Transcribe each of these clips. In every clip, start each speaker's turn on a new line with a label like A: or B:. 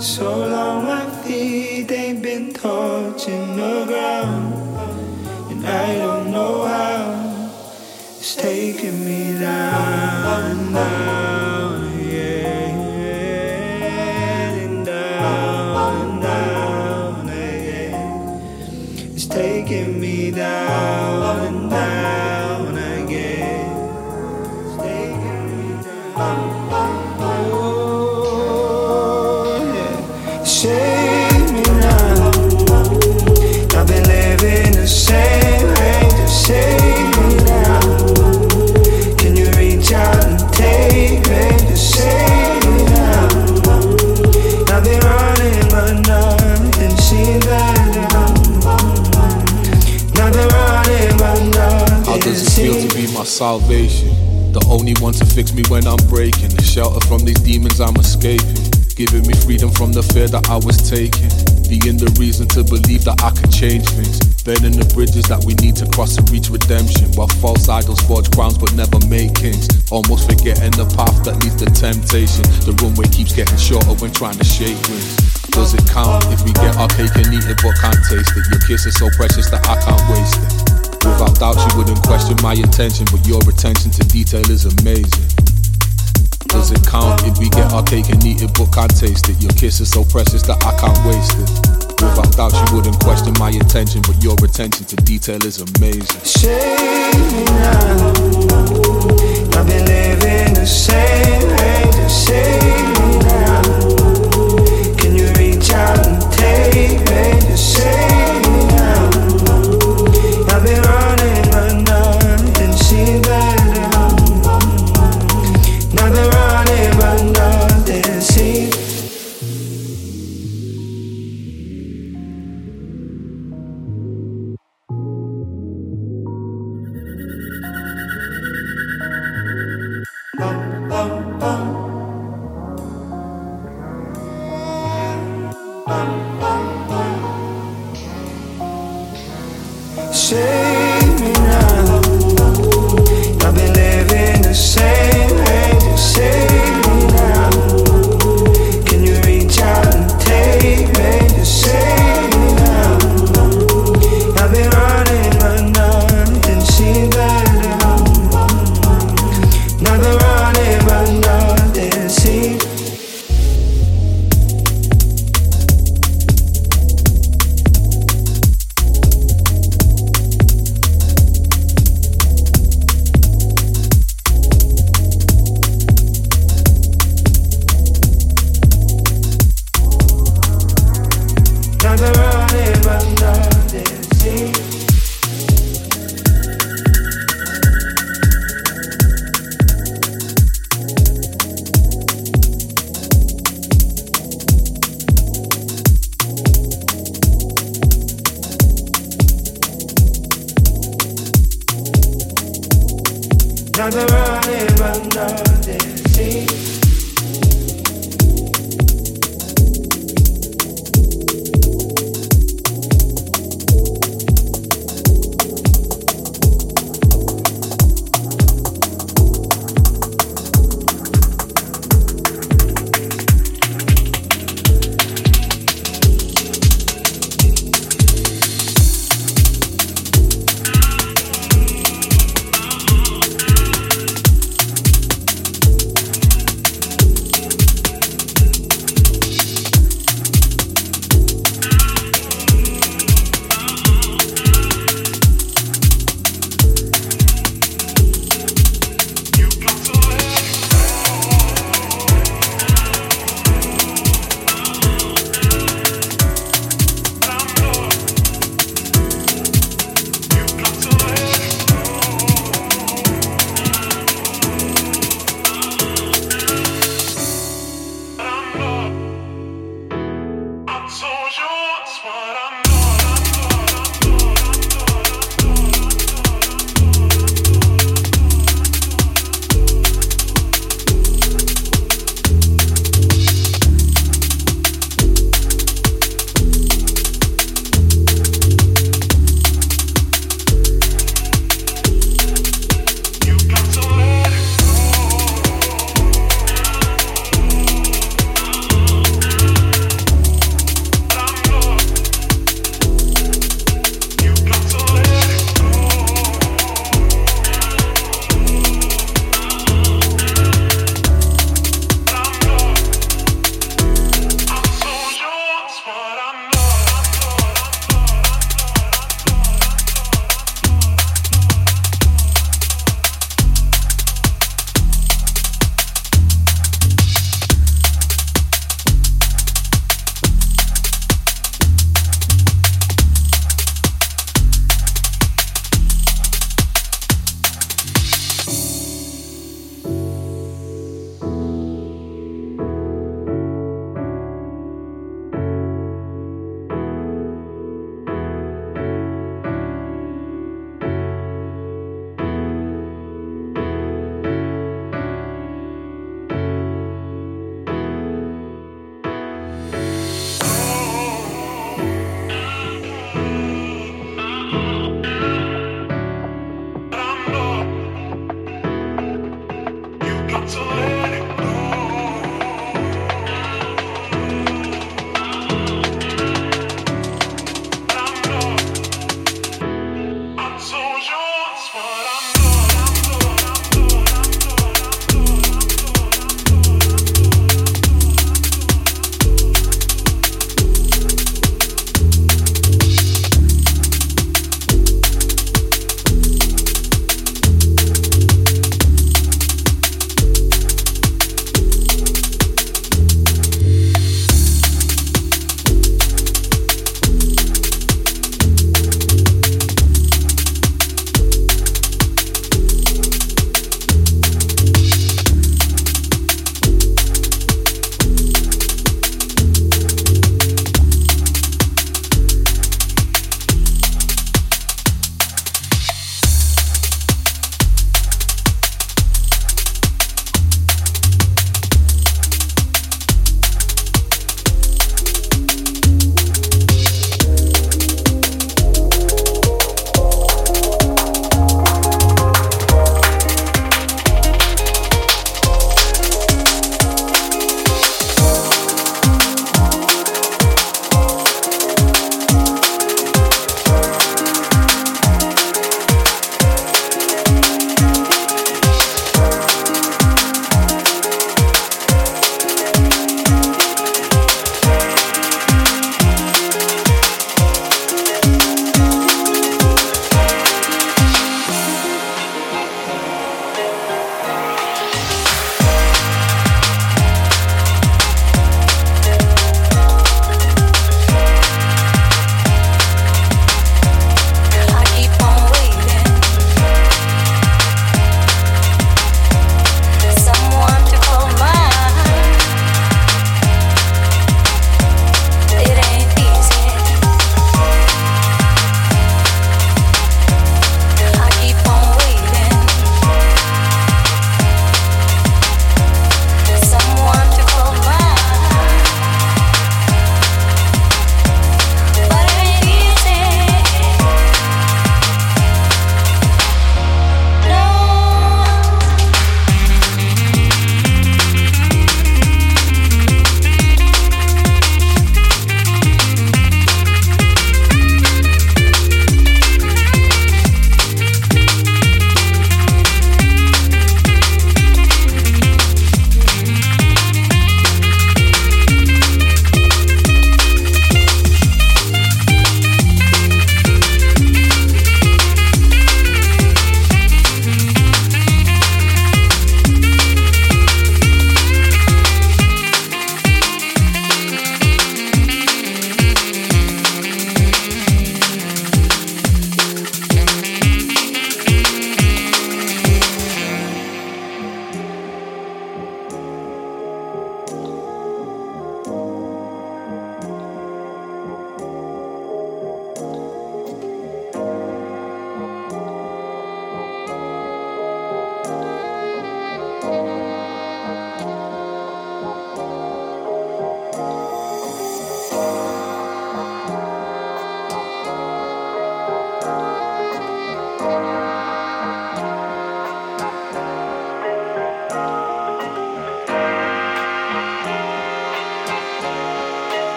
A: So long my feet ain't been touching the ground, and I don't know how it's taking me down, down,
B: salvation? The only one to fix me when I'm breaking. The shelter from these demons I'm escaping. Giving me freedom from the fear that I was taking. Being the reason to believe that I could change things. Burning the bridges that we need to cross to reach redemption. While false idols forge crowns but never make kings. Almost forgetting the path that leads to temptation. The runway keeps getting shorter when trying to shake wings. Does it count if we get our cake and eat it but can't taste it? Your kiss is so precious that I can't waste it. Without doubt, you wouldn't question my intention, but your attention to detail is amazing. Does it count if we get our cake and eat it but can't taste it? Your kiss is so precious that I can't waste it. Without doubt, you wouldn't question my intention, but your attention to detail is amazing.
A: Save me now. I've been living the same way. Just save me now. Can you reach out and take me? Just save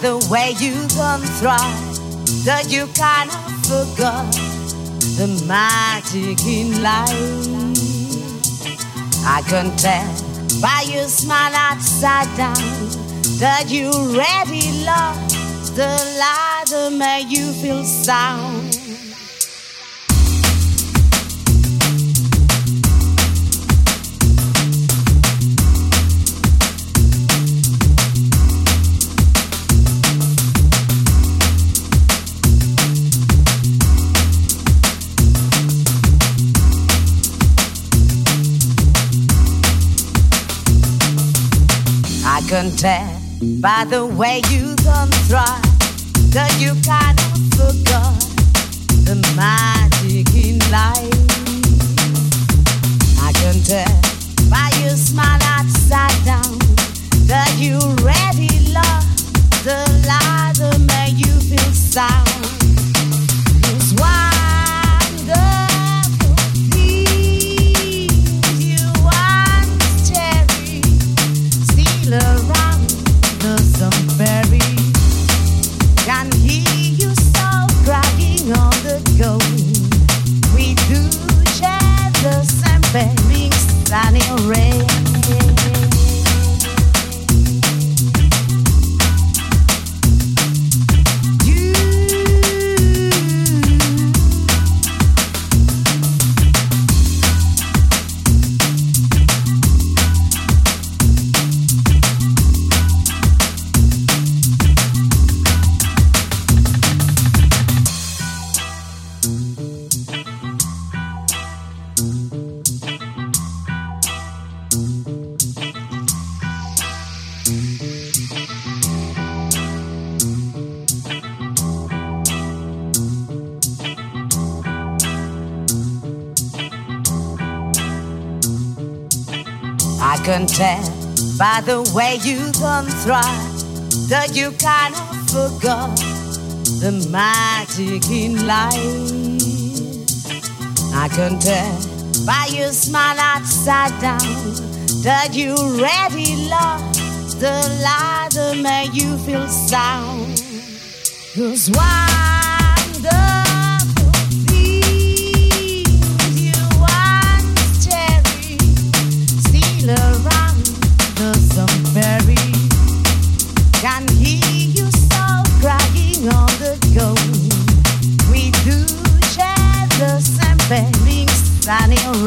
A: the way you
C: don't thrive that you kind of forgot the magic in life. I can tell by your smile upside down that you already lost the light that made you feel sound. Tell by the way you don't try that you kind of forgot the magic in life. By the way you don't that you kind of forgot the magic in life. I can tell by your smile upside down that you already lost the light that made you feel sound. Cause things sunny or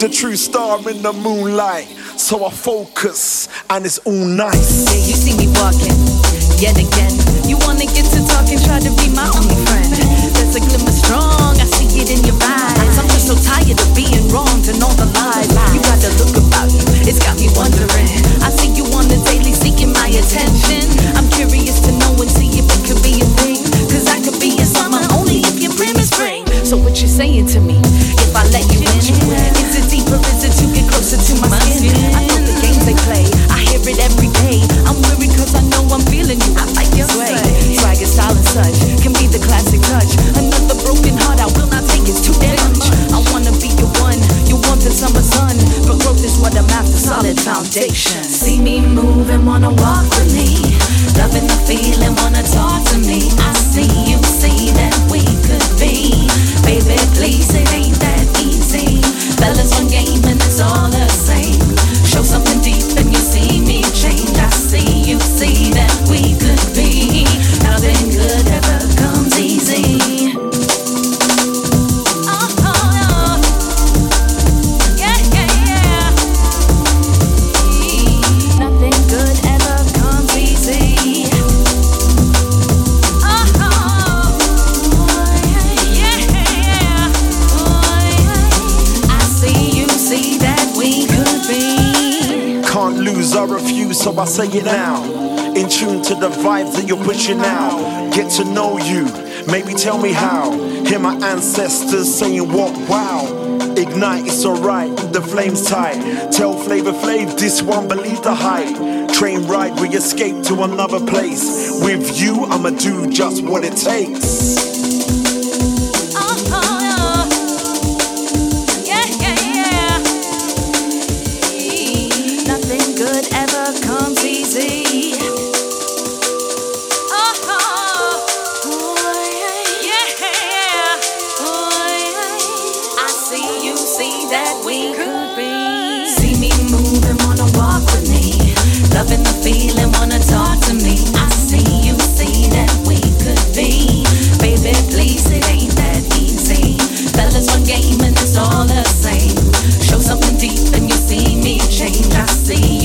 D: in the moonlight. So I focus, and it's all nice.
E: Yeah, you see me walking, yet again. You wanna get to talking, try to be my only friend. There's a glimmer strong, I see it in your eyes. I'm just so tired of being wrong to know the lies. You got the look about you, it's got me wondering. I see you on the daily seeking my attention. I'm curious to know and see if it could be a thing. Cause I could be a summer only if your are is spring. So what you saying to me? If I let you in, closer to my skin? I know the games they play. I hear it every day. I'm worried cause I know I'm feeling you. I like your sway. Swagger, style, and such can be the classic touch. Another broken heart I will not take. It's too damn much. I wanna be your one, your warmth in summer sun. But growth is what I'm after. Solid foundation. See me move and wanna walk with me. Loving the feeling, wanna talk to me. I see you, see that we could be. Baby, please, it ain't that easy. Fellas, one game and it's all the same. Show something deep and you see me change. I see you see that we
D: say it now. In tune to the vibes that you're pushing out. Get to know you, maybe tell me how. Hear my ancestors saying what wow. Ignite, it's alright, the flame's tight. Tell Flavor Flav, this one, believe the hype. Train ride, we escape to another place. With you, I'ma do just what it takes.
F: the same. Show something deep and you see me change. I see.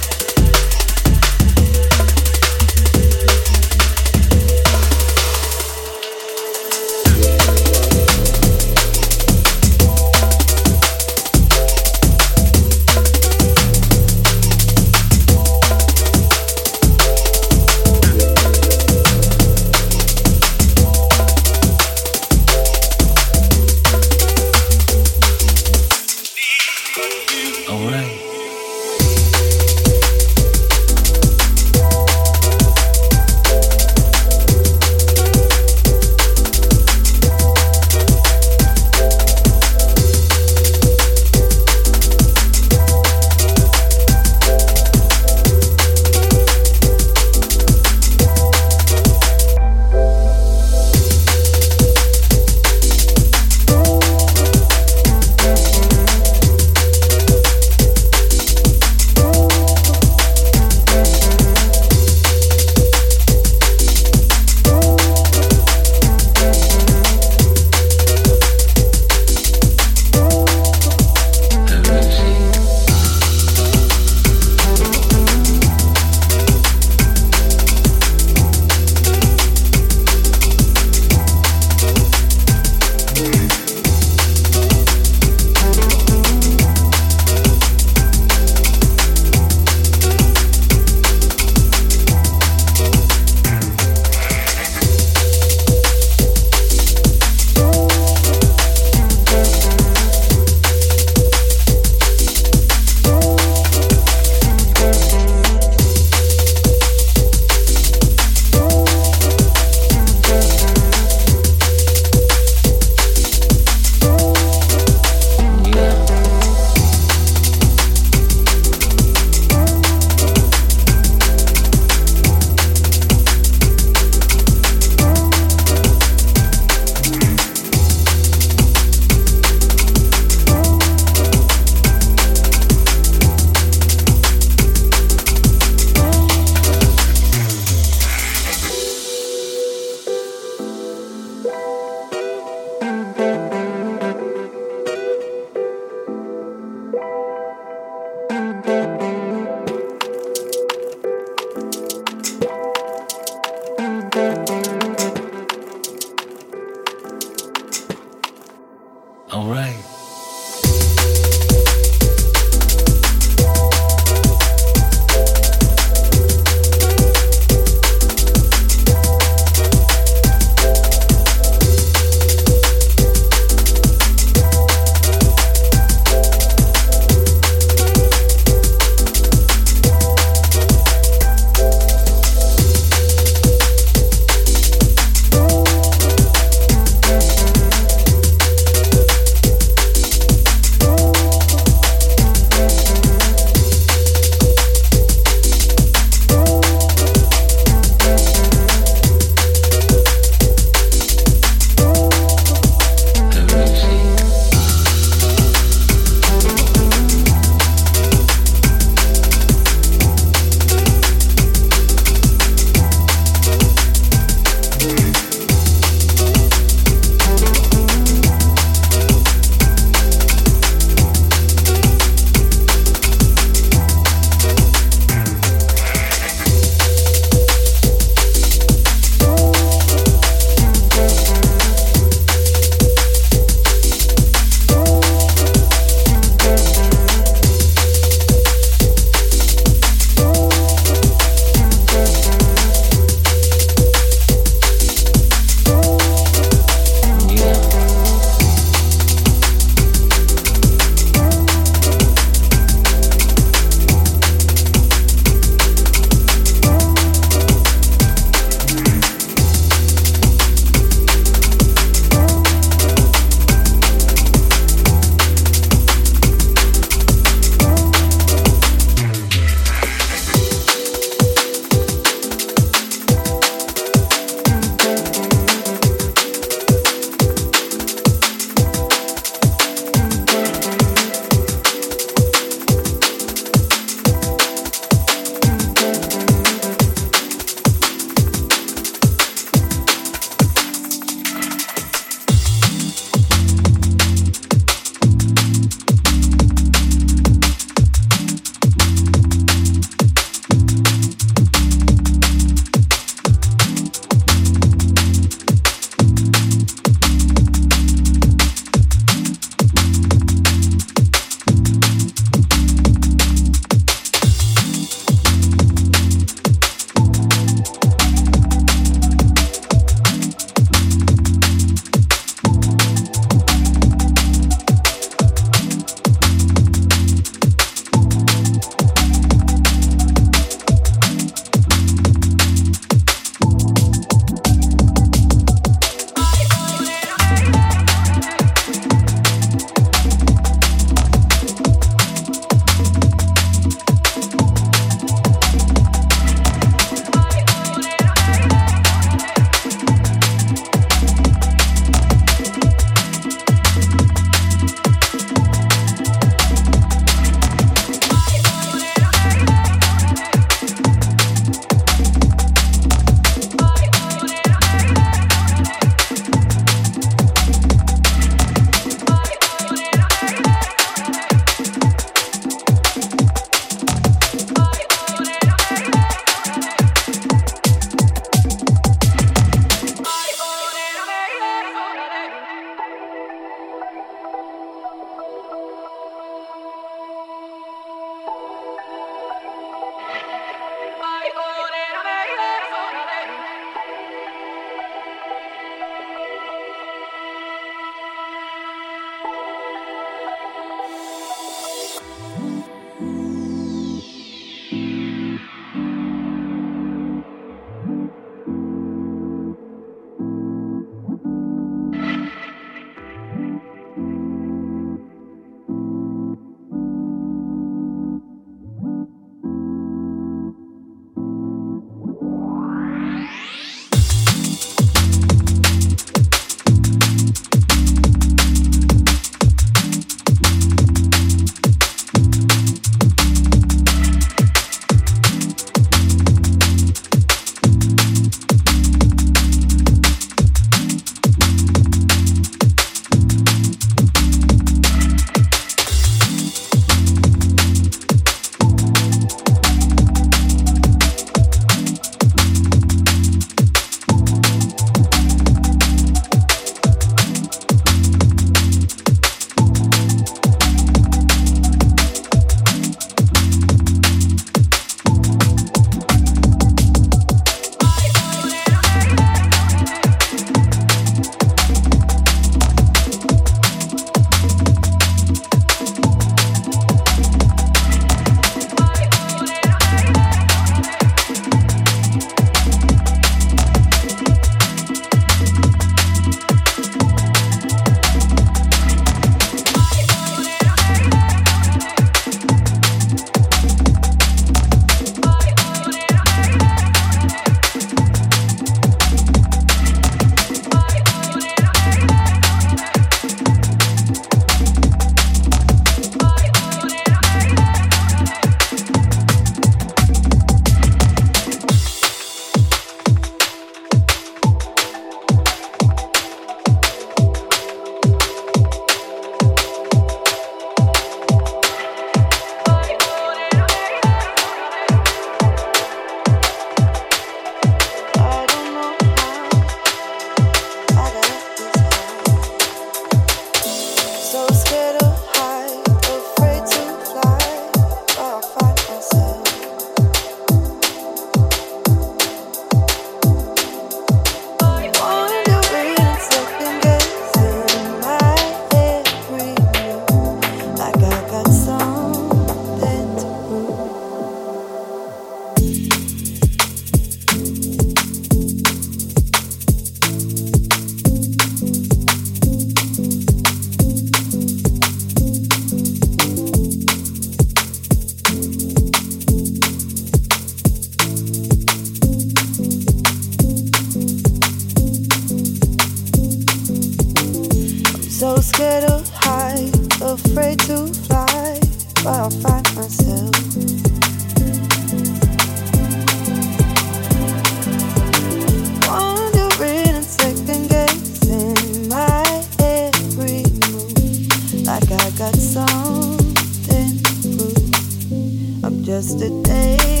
F: Just a day.